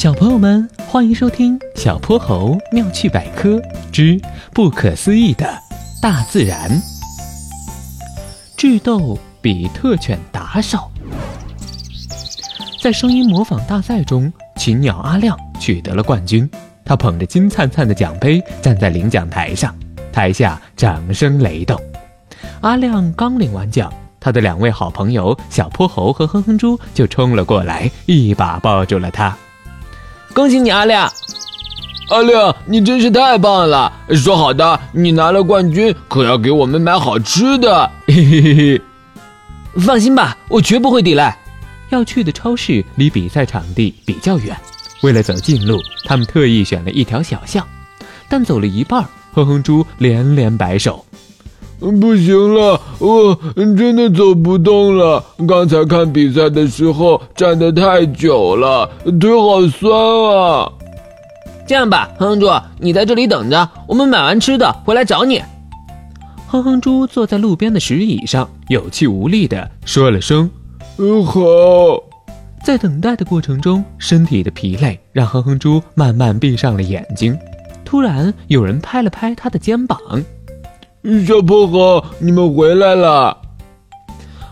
小朋友们，欢迎收听《小泼猴妙趣百科之不可思议的大自然》。智斗比特犬打手，在声音模仿大赛中，禽鸟阿亮取得了冠军。他捧着金灿灿的奖杯站在领奖台上，台下掌声雷动。阿亮刚领完奖，他的两位好朋友小泼猴和哼哼猪就冲了过来，一把抱住了他。恭喜你，阿亮！阿亮，你真是太棒了！说好的，你拿了冠军，可要给我们买好吃的。嘿嘿嘿嘿。放心吧，我绝不会抵赖。要去的超市离比赛场地比较远，为了走近路，他们特意选了一条小巷。但走了一半，哼哼猪连连摆手。不行了，我真的走不动了。刚才看比赛的时候站得太久了，腿好酸啊。这样吧，哼哼猪，你在这里等着，我们买完吃的回来找你。哼哼猪坐在路边的石椅上，有气无力地说了声：“嗯，好。”在等待的过程中，身体的疲累让哼哼猪慢慢闭上了眼睛。突然，有人拍了拍他的肩膀。小泼猴，你们回来了。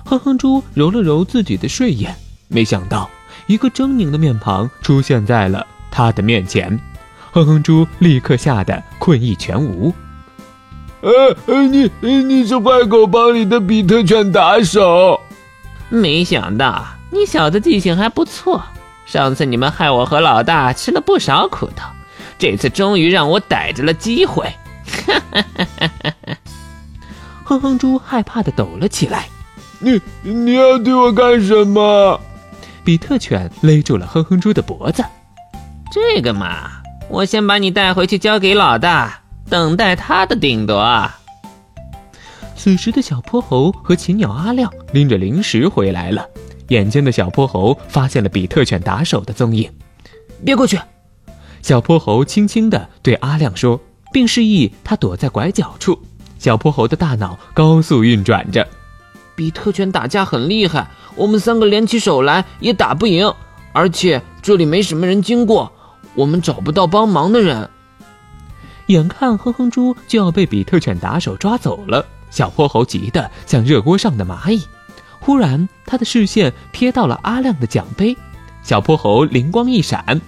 哼哼猪揉了揉自己的睡眼，没想到一个狰狞的面庞出现在了他的面前。哼哼猪立刻吓得困意全无。呃，你你是坏狗帮里的比特犬打手？没想到你小子记性还不错。上次你们害我和老大吃了不少苦头，这次终于让我逮着了机会。哈哈哈哈哈！哼哼猪害怕的抖了起来。你你要对我干什么？比特犬勒住了哼哼猪的脖子。这个嘛，我先把你带回去交给老大，等待他的定夺。此时的小泼猴和禽鸟阿亮拎着零食回来了。眼尖的小泼猴发现了比特犬打手的踪影。别过去！小泼猴轻轻地对阿亮说。并示意他躲在拐角处。小泼猴的大脑高速运转着。比特犬打架很厉害，我们三个联起手来也打不赢。而且这里没什么人经过，我们找不到帮忙的人。眼看哼哼猪就要被比特犬打手抓走了，小泼猴急得像热锅上的蚂蚁。忽然，他的视线瞥到了阿亮的奖杯。小泼猴灵光一闪，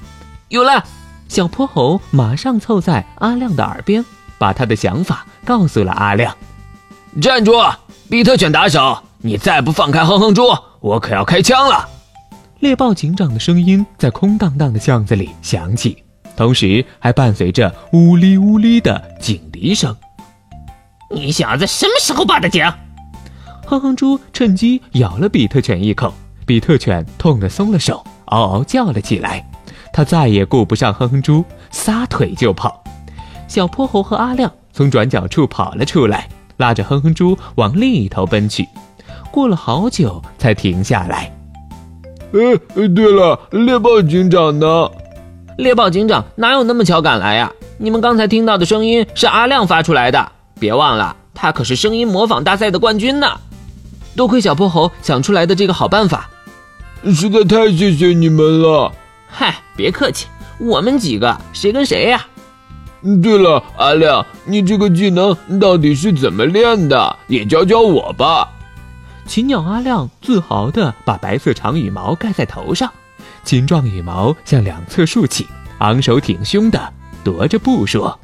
有了！小泼猴马上凑在阿亮的耳边，把他的想法告诉了阿亮。站住，比特犬打手！你再不放开哼哼猪，我可要开枪了！猎豹警长的声音在空荡荡的巷子里响起，同时还伴随着呜哩呜哩的警笛声。你小子什么时候报的警？哼哼猪趁机咬了比特犬一口，比特犬痛得松了手，嗷嗷叫了起来。他再也顾不上哼哼猪，撒腿就跑。小泼猴和阿亮从转角处跑了出来，拉着哼哼猪往另一头奔去。过了好久才停下来。呃，对了，猎豹警长呢？猎豹警长哪有那么巧赶来呀？你们刚才听到的声音是阿亮发出来的，别忘了，他可是声音模仿大赛的冠军呢。多亏小泼猴想出来的这个好办法，实在太谢谢你们了。嗨，别客气，我们几个谁跟谁呀？对了，阿亮，你这个技能到底是怎么练的？也教教我吧。禽鸟阿亮自豪地把白色长羽毛盖在头上，金状羽毛向两侧竖起，昂首挺胸地踱着步说：“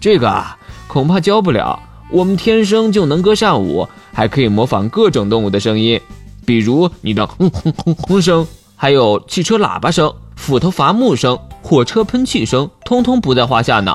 这个啊，恐怕教不了。我们天生就能歌善舞，还可以模仿各种动物的声音，比如你的轰轰轰轰声，还有汽车喇叭声。”斧头伐木声、火车喷气声，通通不在话下呢。